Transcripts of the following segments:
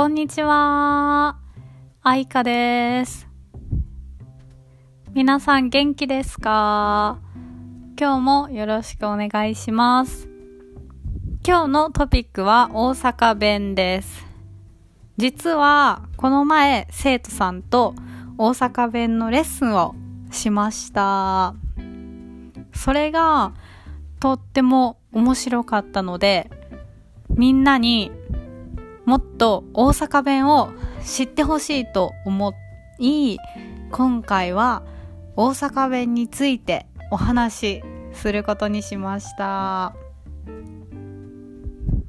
こんにちは。あいかです。皆さん元気ですか？今日もよろしくお願いします。今日のトピックは大阪弁です。実はこの前生徒さんと大阪弁のレッスンをしました。それがとっても面白かったのでみんなにもっと大阪弁を知ってほしいと思い今回は大阪弁についてお話しすることにしました。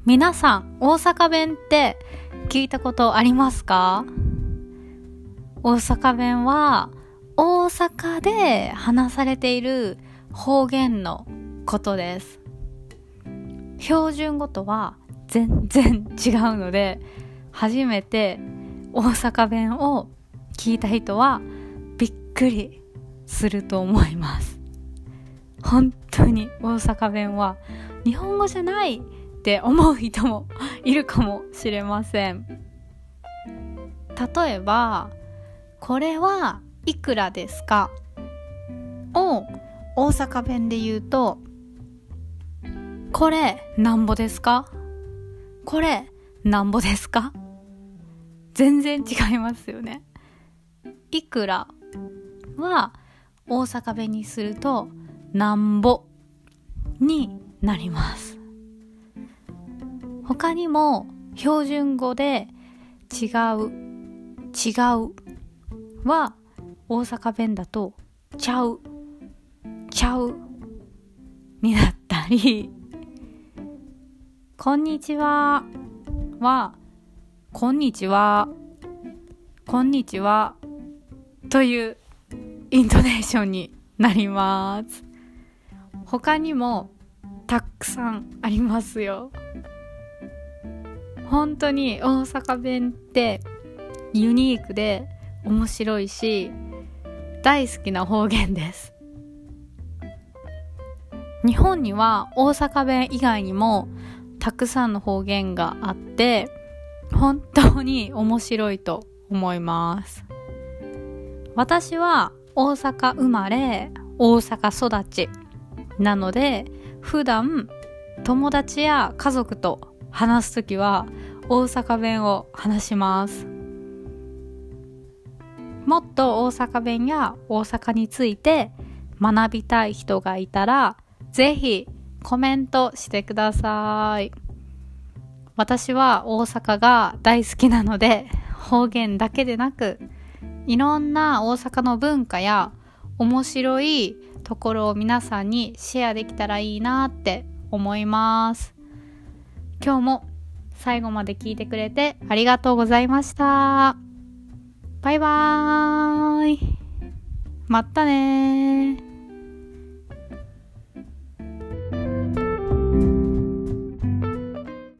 皆さん大阪弁って聞いたことありますか？大阪弁は大阪で話されている方言のことです。標準語とは全然違うので初めて大阪弁を聞いた人はびっくりすると思います。本当に大阪弁は日本語じゃないって思う人もいるかもしれません。例えばこれはいくらですか？を大阪弁で言うとこれなんぼですか？これなんぼですか？全然違いますよね。いくらは大阪弁にするとなんぼになります。他にも標準語で違う違うは大阪弁だとちゃうちゃうになったりこんにちは。はこんにちは。こんにちは。というイントネーションになります。他にもたくさんありますよ。本当に大阪弁ってユニークで面白いし大好きな方言です。日本には大阪弁以外にもたくさんの方言があって本当に面白いと思います。私は大阪生まれ大阪育ちなので普段友達や家族と話すときは大阪弁を話します。もっと大阪弁や大阪について学びたい人がいたらぜひコメントしてください。私は大阪が大好きなので方言だけでなくいろんな大阪の文化や面白いところを皆さんにシェアできたらいいなって思います。今日も最後まで聞いてくれてありがとうございました。バイバーイ。またね